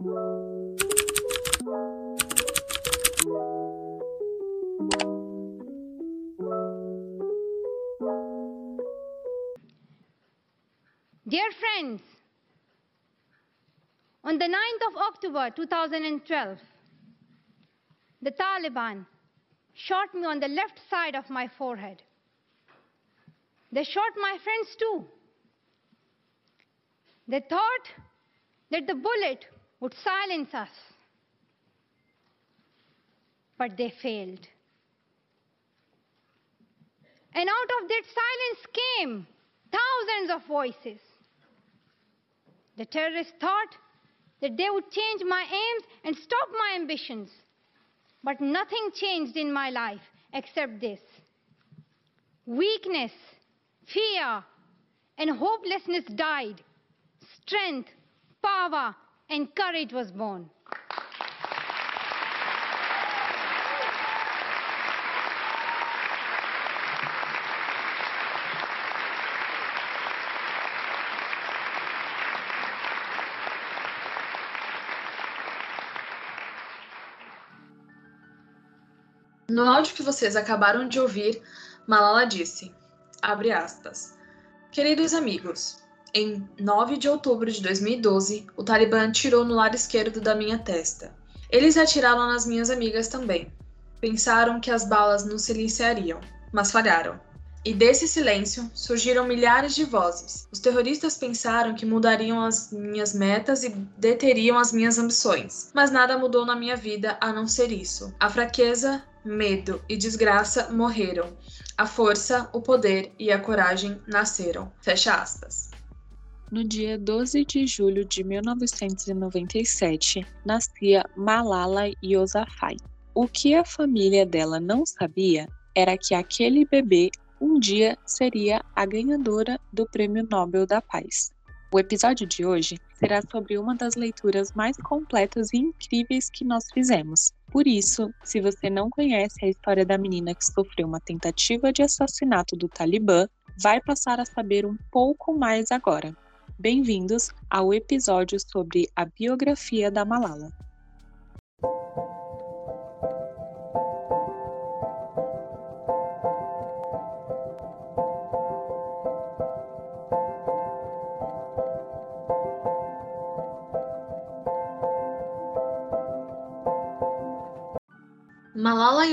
Dear friends, on the 9th of October 2012, the Taliban shot me on the left side of my forehead. They shot my friends too. They thought that the bullet would silence us, but they failed. And out of that silence came thousands of voices. The terrorists thought that they would change my aims and stop my ambitions. But nothing changed in my life except this weakness, fear, and hopelessness died. Strength, power, and courage was born. No áudio que vocês acabaram de ouvir, Malala disse, abre aspas, Queridos amigos, em 9 de outubro de 2012, o Talibã atirou no lado esquerdo da minha testa. Eles atiraram nas minhas amigas também. Pensaram que as balas nos silenciariam, mas falharam. E desse silêncio surgiram milhares de vozes. Os terroristas pensaram que mudariam as minhas metas e deteriam as minhas ambições. Mas nada mudou na minha vida a não ser isso. A fraqueza medo e desgraça morreram. A força, o poder e a coragem nasceram. Fecha aspas. No dia 12 de julho de 1997, nascia Malala Yousafzai. O que a família dela não sabia era que aquele bebê um dia seria a ganhadora do Prêmio Nobel da Paz. O episódio de hoje será sobre uma das leituras mais completas e incríveis que nós fizemos. Por isso, se você não conhece a história da menina que sofreu uma tentativa de assassinato do Talibã, vai passar a saber um pouco mais agora. Bem-vindos ao episódio sobre a biografia da Malala.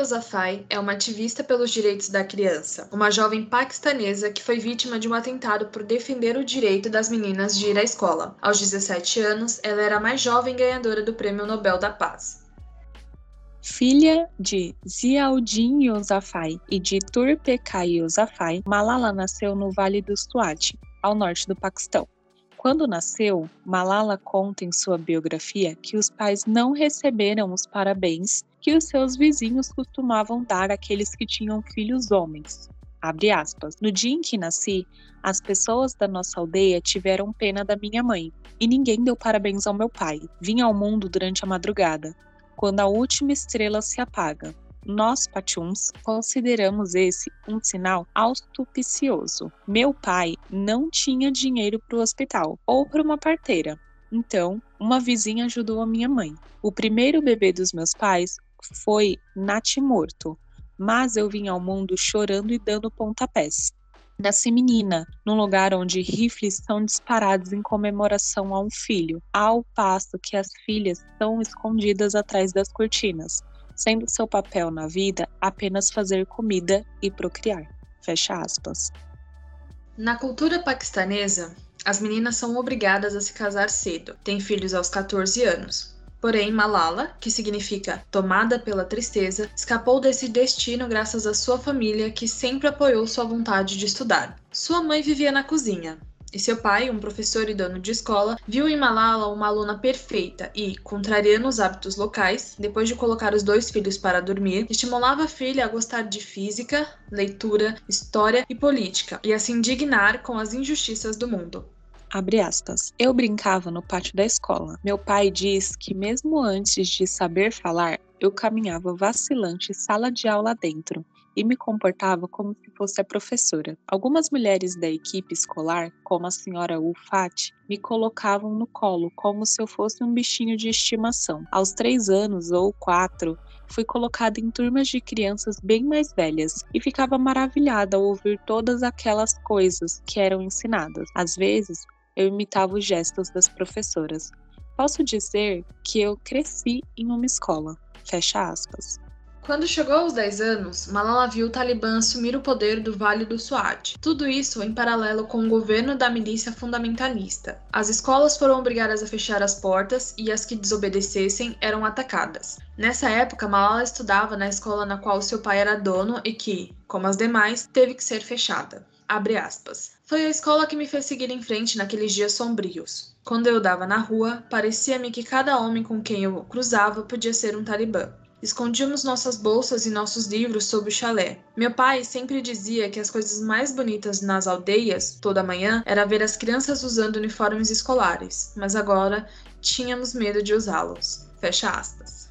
Malala Yousafzai é uma ativista pelos direitos da criança, uma jovem paquistanesa que foi vítima de um atentado por defender o direito das meninas de ir à escola. Aos 17 anos, ela era a mais jovem ganhadora do Prêmio Nobel da Paz. Filha de Ziauddin Yousafzai e de Turpekai Yousafzai, Malala nasceu no Vale do Swat, ao norte do Paquistão. Quando nasceu, Malala conta em sua biografia que os pais não receberam os parabéns que os seus vizinhos costumavam dar àqueles que tinham filhos homens. No dia em que nasci, as pessoas da nossa aldeia tiveram pena da minha mãe, e ninguém deu parabéns ao meu pai. Vim ao mundo durante a madrugada, quando a última estrela se apaga. Nós, Pachuns, consideramos esse um sinal auspicioso. Meu pai não tinha dinheiro para o hospital ou para uma parteira, então uma vizinha ajudou a minha mãe. O primeiro bebê dos meus pais foi natimorto, mas eu vim ao mundo chorando e dando pontapés. Nasci menina, num lugar onde rifles são disparados em comemoração a um filho, ao passo que as filhas são escondidas atrás das cortinas, sendo seu papel na vida apenas fazer comida e procriar. Fecha aspas. Na cultura paquistanesa, as meninas são obrigadas a se casar cedo, têm filhos aos 14 anos. Porém, Malala, que significa tomada pela tristeza, escapou desse destino graças à sua família que sempre apoiou sua vontade de estudar. Sua mãe vivia na cozinha, e seu pai, um professor e dono de escola, viu em Malala uma aluna perfeita e, contrariando os hábitos locais, depois de colocar os dois filhos para dormir, estimulava a filha a gostar de física, leitura, história e política, e a se indignar com as injustiças do mundo. Abre aspas. Eu brincava no pátio da escola. Meu pai diz que mesmo antes de saber falar, eu caminhava vacilante sala de aula dentro. E me comportava como se fosse a professora. Algumas mulheres da equipe escolar, como a senhora Ulfati, me colocavam no colo como se eu fosse um bichinho de estimação. Aos três anos ou quatro, fui colocada em turmas de crianças bem mais velhas e ficava maravilhada ao ouvir todas aquelas coisas que eram ensinadas. Às vezes, eu imitava os gestos das professoras. Posso dizer que eu cresci em uma escola. Fecha aspas. Quando chegou aos 10 anos, Malala viu o Talibã assumir o poder do Vale do Swat. Tudo isso em paralelo com o governo da milícia fundamentalista. As escolas foram obrigadas a fechar as portas e as que desobedecessem eram atacadas. Nessa época, Malala estudava na escola na qual seu pai era dono e que, como as demais, teve que ser fechada. Foi a escola que me fez seguir em frente naqueles dias sombrios. Quando eu dava na rua, parecia-me que cada homem com quem eu cruzava podia ser um talibã. Escondíamos nossas bolsas e nossos livros sob o chalé. Meu pai sempre dizia que as coisas mais bonitas nas aldeias, toda manhã, era ver as crianças usando uniformes escolares, mas agora tínhamos medo de usá-los. Fecha aspas.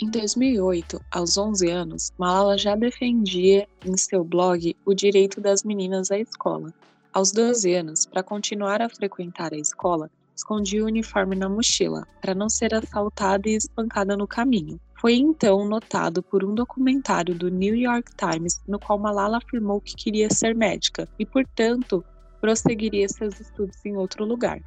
Em 2008, aos 11 anos, Malala já defendia em seu blog o direito das meninas à escola. Aos 12 anos, para continuar a frequentar a escola, escondia o uniforme na mochila, para não ser assaltada e espancada no caminho. Foi então notado por um documentário do New York Times no qual Malala afirmou que queria ser médica e, portanto, prosseguiria seus estudos em outro lugar.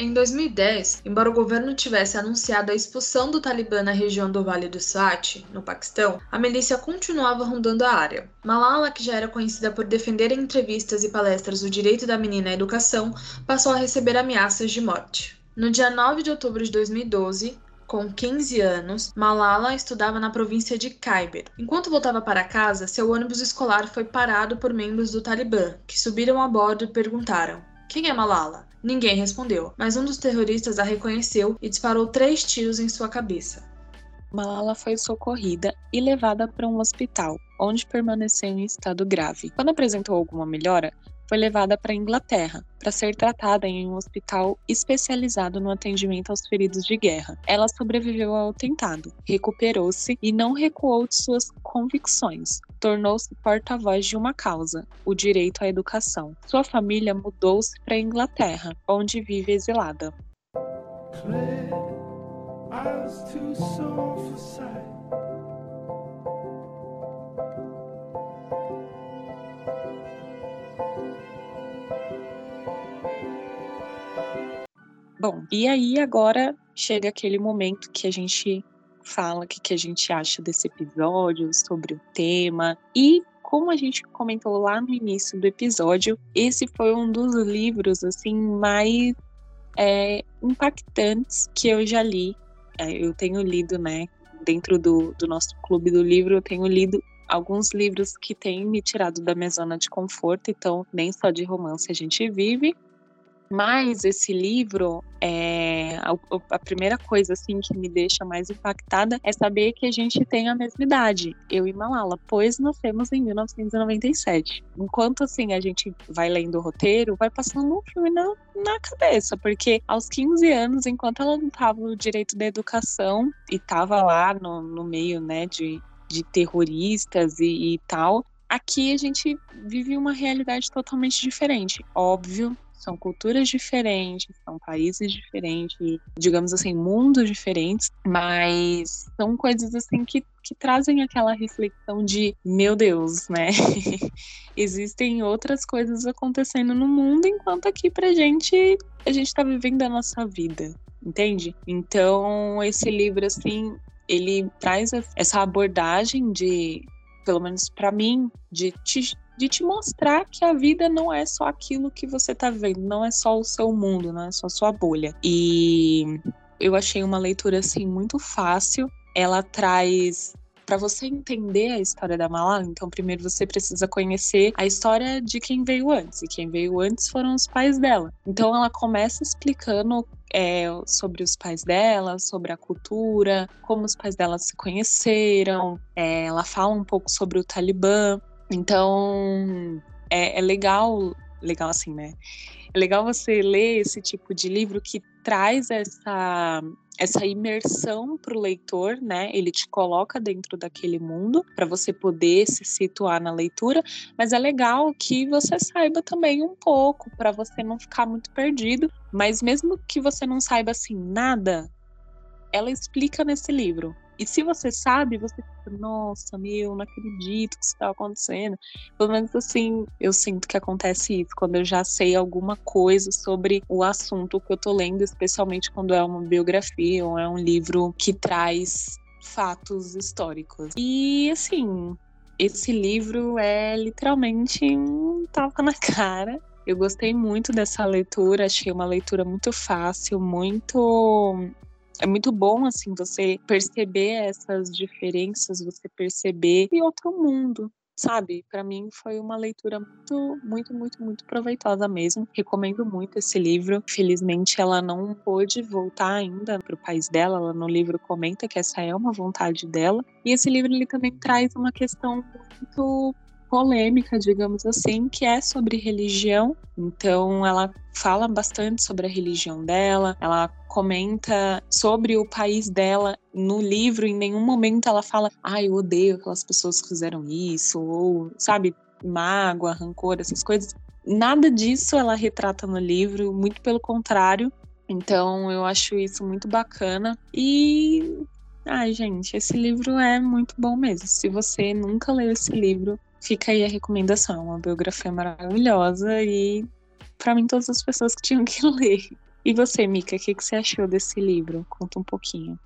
Em 2010, embora o governo tivesse anunciado a expulsão do Talibã na região do Vale do Swat, no Paquistão, a milícia continuava rondando a área. Malala, que já era conhecida por defender em entrevistas e palestras o direito da menina à educação, passou a receber ameaças de morte. No dia 9 de outubro de 2012, com 15 anos, Malala estudava na província de Khyber. Enquanto voltava para casa, seu ônibus escolar foi parado por membros do Talibã, que subiram a bordo e perguntaram: Quem é Malala? Ninguém respondeu, mas um dos terroristas a reconheceu e disparou três tiros em sua cabeça. Malala foi socorrida e levada para um hospital, onde permaneceu em estado grave. Quando apresentou alguma melhora, foi levada para a Inglaterra para ser tratada em um hospital especializado no atendimento aos feridos de guerra. Ela sobreviveu ao atentado, recuperou-se e não recuou de suas convicções. Tornou-se porta-voz de uma causa, o direito à educação. Sua família mudou-se para a Inglaterra, onde vive exilada. Claire, Bom, e aí agora chega aquele momento que a gente fala o que, que a gente acha desse episódio, sobre o tema. E como a gente comentou lá no início do episódio, esse foi um dos livros assim mais é, impactantes que eu já li. É, eu tenho lido, né? Dentro do, do nosso clube do livro, eu tenho lido alguns livros que têm me tirado da minha zona de conforto, então nem só de romance a gente vive. Mas esse livro, é, a, a, primeira coisa assim que me deixa mais impactada é saber que a gente tem a mesma idade, eu e Malala, pois nascemos em 1997. Enquanto assim a gente vai lendo o roteiro, vai passando um filme na, na cabeça, porque aos 15 anos, enquanto ela não estava no direito da educação e estava lá no, no meio né, de, de terroristas e, e tal, aqui a gente vive uma realidade totalmente diferente. Óbvio são culturas diferentes, são países diferentes, digamos assim, mundos diferentes, mas são coisas assim que, que trazem aquela reflexão de, meu Deus, né? Existem outras coisas acontecendo no mundo, enquanto aqui pra gente, a gente tá vivendo a nossa vida, entende? Então, esse livro, assim, ele traz essa abordagem de, pelo menos para mim, de te de te mostrar que a vida não é só aquilo que você tá vendo, não é só o seu mundo, não é só a sua bolha. E eu achei uma leitura assim muito fácil. Ela traz para você entender a história da Malala, então primeiro você precisa conhecer a história de quem veio antes. E quem veio antes foram os pais dela. Então ela começa explicando é, sobre os pais dela, sobre a cultura, como os pais dela se conheceram. É, ela fala um pouco sobre o Talibã. Então, é, é legal, legal assim, né? É legal você ler esse tipo de livro que traz essa essa imersão para o leitor, né? Ele te coloca dentro daquele mundo para você poder se situar na leitura, mas é legal que você saiba também um pouco para você não ficar muito perdido. Mas mesmo que você não saiba assim nada, ela explica nesse livro. E se você sabe, você fica, nossa, meu, não acredito que isso está acontecendo. Pelo menos assim, eu sinto que acontece isso quando eu já sei alguma coisa sobre o assunto que eu tô lendo, especialmente quando é uma biografia ou é um livro que traz fatos históricos. E assim, esse livro é literalmente um tapa na cara. Eu gostei muito dessa leitura, achei uma leitura muito fácil, muito é muito bom assim você perceber essas diferenças, você perceber e outro mundo, sabe? Para mim foi uma leitura muito, muito, muito, muito proveitosa mesmo. Recomendo muito esse livro. Felizmente ela não pôde voltar ainda para o país dela. Ela no livro comenta que essa é uma vontade dela. E esse livro ele também traz uma questão muito polêmica, digamos assim, que é sobre religião. Então, ela fala bastante sobre a religião dela, ela comenta sobre o país dela no livro. Em nenhum momento ela fala, ai, ah, eu odeio aquelas pessoas que fizeram isso, ou, sabe, mágoa, rancor, essas coisas. Nada disso ela retrata no livro, muito pelo contrário. Então, eu acho isso muito bacana. E Ai, gente, esse livro é muito bom mesmo. Se você nunca leu esse livro, Fica aí a recomendação, uma biografia maravilhosa e para mim todas as pessoas que tinham que ler. E você, Mica, o que, que você achou desse livro? Conta um pouquinho.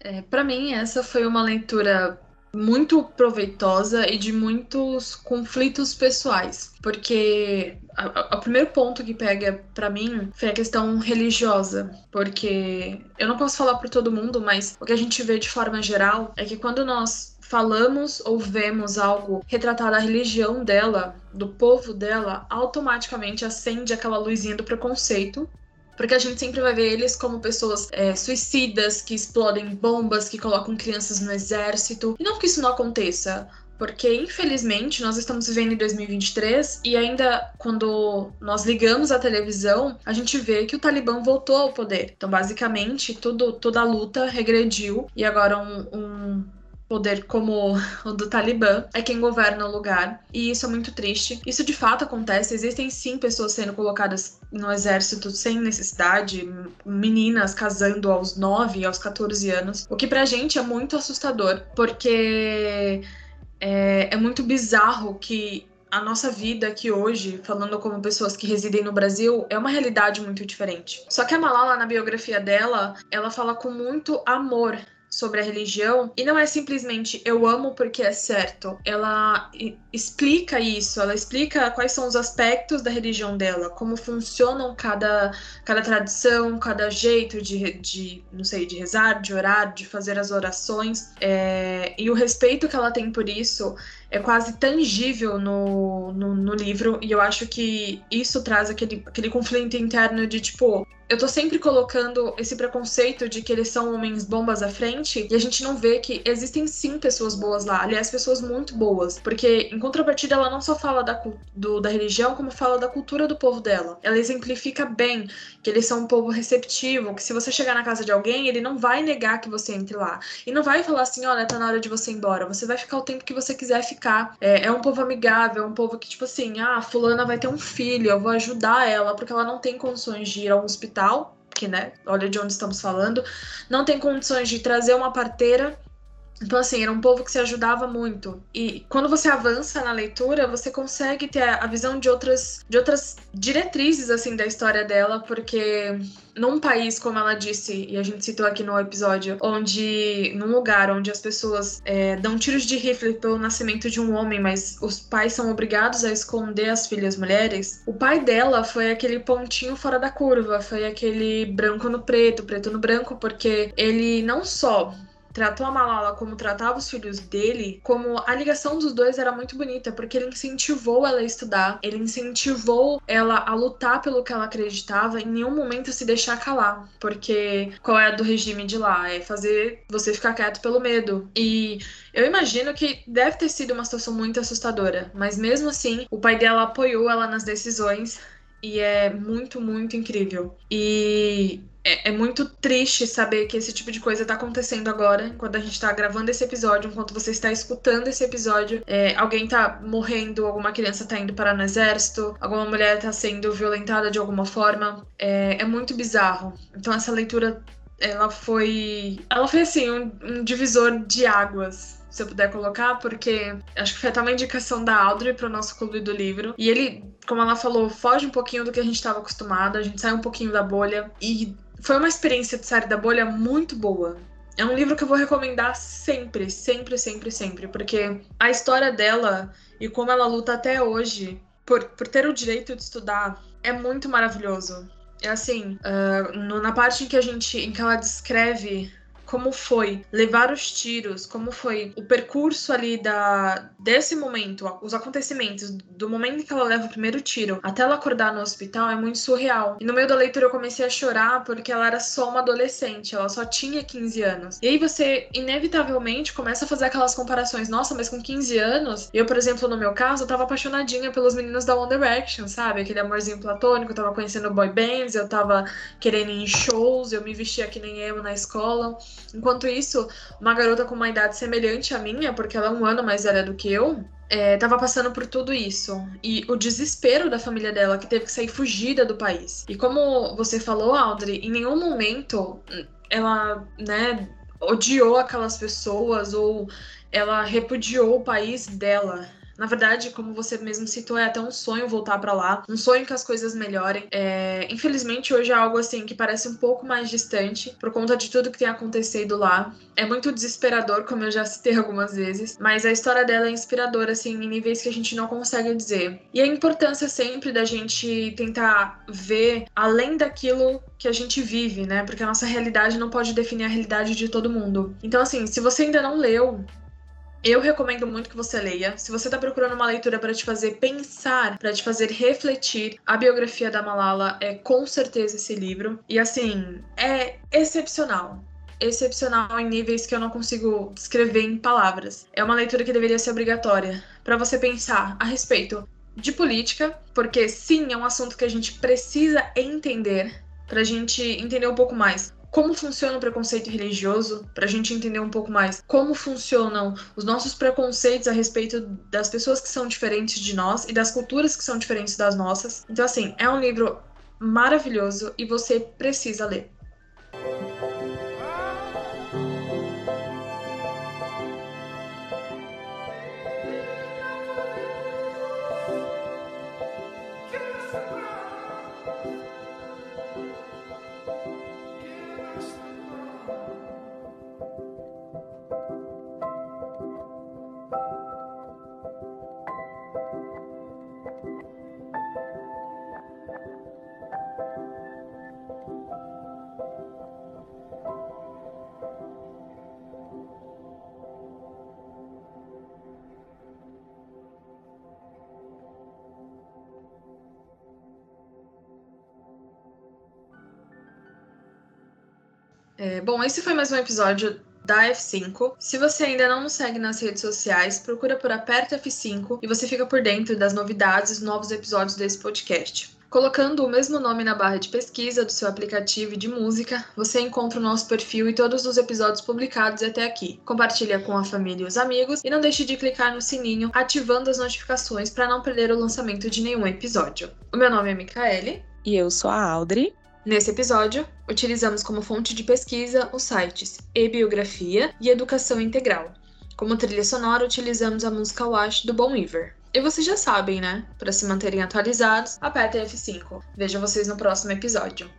É, para mim, essa foi uma leitura muito proveitosa e de muitos conflitos pessoais, porque o primeiro ponto que pega para mim foi a questão religiosa, porque eu não posso falar por todo mundo, mas o que a gente vê de forma geral é que quando nós falamos ou vemos algo retratado a religião dela, do povo dela, automaticamente acende aquela luzinha do preconceito. Porque a gente sempre vai ver eles como pessoas é, suicidas, que explodem bombas, que colocam crianças no exército. E não que isso não aconteça, porque infelizmente nós estamos vivendo em 2023 e ainda quando nós ligamos a televisão, a gente vê que o Talibã voltou ao poder. Então, basicamente, tudo, toda a luta regrediu e agora um, um poder como o do Talibã é quem governa o lugar. E isso é muito triste. Isso de fato acontece. Existem sim pessoas sendo colocadas no exército sem necessidade, meninas casando aos 9, aos 14 anos. O que pra gente é muito assustador, porque é, é muito bizarro que a nossa vida aqui hoje, falando como pessoas que residem no Brasil, é uma realidade muito diferente. Só que a Malala, na biografia dela, ela fala com muito amor sobre a religião e não é simplesmente eu amo porque é certo. Ela explica isso, ela explica quais são os aspectos da religião dela, como funcionam cada, cada tradição, cada jeito de, de, não sei, de rezar, de orar, de fazer as orações. É, e o respeito que ela tem por isso é quase tangível no, no, no livro, e eu acho que isso traz aquele, aquele conflito interno de tipo, eu tô sempre colocando esse preconceito de que eles são homens bombas à frente e a gente não vê que existem sim pessoas boas lá, aliás, pessoas muito boas, porque em contrapartida ela não só fala da, do, da religião, como fala da cultura do povo dela. Ela exemplifica bem que eles são um povo receptivo, que se você chegar na casa de alguém, ele não vai negar que você entre lá. E não vai falar assim, olha, tá na hora de você ir embora. Você vai ficar o tempo que você quiser ficar. É, é um povo amigável, é um povo que, tipo assim, ah, fulana vai ter um filho, eu vou ajudar ela, porque ela não tem condições de ir ao hospital hospital, que, né, olha de onde estamos falando, não tem condições de trazer uma parteira. Então, assim, era um povo que se ajudava muito. E quando você avança na leitura, você consegue ter a visão de outras, de outras diretrizes, assim, da história dela, porque num país, como ela disse, e a gente citou aqui no episódio, onde, num lugar onde as pessoas é, dão tiros de rifle pelo nascimento de um homem, mas os pais são obrigados a esconder as filhas mulheres, o pai dela foi aquele pontinho fora da curva, foi aquele branco no preto, preto no branco, porque ele não só tratou a Malala como tratava os filhos dele, como a ligação dos dois era muito bonita, porque ele incentivou ela a estudar, ele incentivou ela a lutar pelo que ela acreditava, em nenhum momento se deixar calar, porque qual é a do regime de lá? É fazer você ficar quieto pelo medo. E eu imagino que deve ter sido uma situação muito assustadora, mas mesmo assim, o pai dela apoiou ela nas decisões e é muito, muito incrível. E é, é, muito triste saber que esse tipo de coisa tá acontecendo agora, enquanto a gente tá gravando esse episódio, enquanto você está escutando esse episódio. É, alguém tá morrendo, alguma criança tá indo parar no exército, alguma mulher tá sendo violentada de alguma forma. É, é muito bizarro. Então essa leitura ela foi. Ela foi assim, um, um divisor de águas se eu puder colocar, porque acho que foi até uma indicação da Audrey para o nosso clube do livro. E ele, como ela falou, foge um pouquinho do que a gente estava acostumado, a gente sai um pouquinho da bolha. E foi uma experiência de sair da bolha muito boa. É um livro que eu vou recomendar sempre, sempre, sempre, sempre, porque a história dela e como ela luta até hoje por, por ter o direito de estudar é muito maravilhoso. É assim, uh, no, na parte em que a gente, em que ela descreve como foi levar os tiros, como foi o percurso ali da desse momento, os acontecimentos do momento em que ela leva o primeiro tiro até ela acordar no hospital é muito surreal. E no meio da leitura eu comecei a chorar porque ela era só uma adolescente, ela só tinha 15 anos. E aí você inevitavelmente começa a fazer aquelas comparações, nossa, mas com 15 anos, eu, por exemplo, no meu caso, eu tava apaixonadinha pelos meninos da One Direction, sabe? Aquele amorzinho platônico, eu tava conhecendo boy bands, eu tava querendo ir em shows, eu me vestia que nem emo na escola. Enquanto isso, uma garota com uma idade semelhante à minha, porque ela é um ano mais velha do que eu, é, tava passando por tudo isso. E o desespero da família dela, que teve que sair fugida do país. E como você falou, Audrey, em nenhum momento ela, né, odiou aquelas pessoas ou ela repudiou o país dela. Na verdade, como você mesmo citou, é até um sonho voltar para lá, um sonho que as coisas melhorem. É, infelizmente, hoje é algo assim que parece um pouco mais distante por conta de tudo que tem acontecido lá. É muito desesperador, como eu já citei algumas vezes, mas a história dela é inspiradora, assim, em níveis que a gente não consegue dizer. E a importância sempre da gente tentar ver além daquilo que a gente vive, né? Porque a nossa realidade não pode definir a realidade de todo mundo. Então, assim, se você ainda não leu, eu recomendo muito que você leia. Se você está procurando uma leitura para te fazer pensar, para te fazer refletir, a biografia da Malala é com certeza esse livro. E assim, é excepcional excepcional em níveis que eu não consigo descrever em palavras. É uma leitura que deveria ser obrigatória para você pensar a respeito de política, porque sim, é um assunto que a gente precisa entender para a gente entender um pouco mais como funciona o preconceito religioso, para a gente entender um pouco mais como funcionam os nossos preconceitos a respeito das pessoas que são diferentes de nós e das culturas que são diferentes das nossas. Então, assim, é um livro maravilhoso e você precisa ler. É, bom, esse foi mais um episódio da F5. Se você ainda não nos segue nas redes sociais, procura por Aperta F5 e você fica por dentro das novidades e novos episódios desse podcast. Colocando o mesmo nome na barra de pesquisa do seu aplicativo de música, você encontra o nosso perfil e todos os episódios publicados até aqui. Compartilha com a família e os amigos e não deixe de clicar no sininho ativando as notificações para não perder o lançamento de nenhum episódio. O meu nome é Micaele. E eu sou a Audrey. Nesse episódio, utilizamos como fonte de pesquisa os sites e-biografia e Educação Integral. Como trilha sonora, utilizamos a música Wash do Bon Iver. E vocês já sabem, né? Para se manterem atualizados, apertem F5. Vejo vocês no próximo episódio.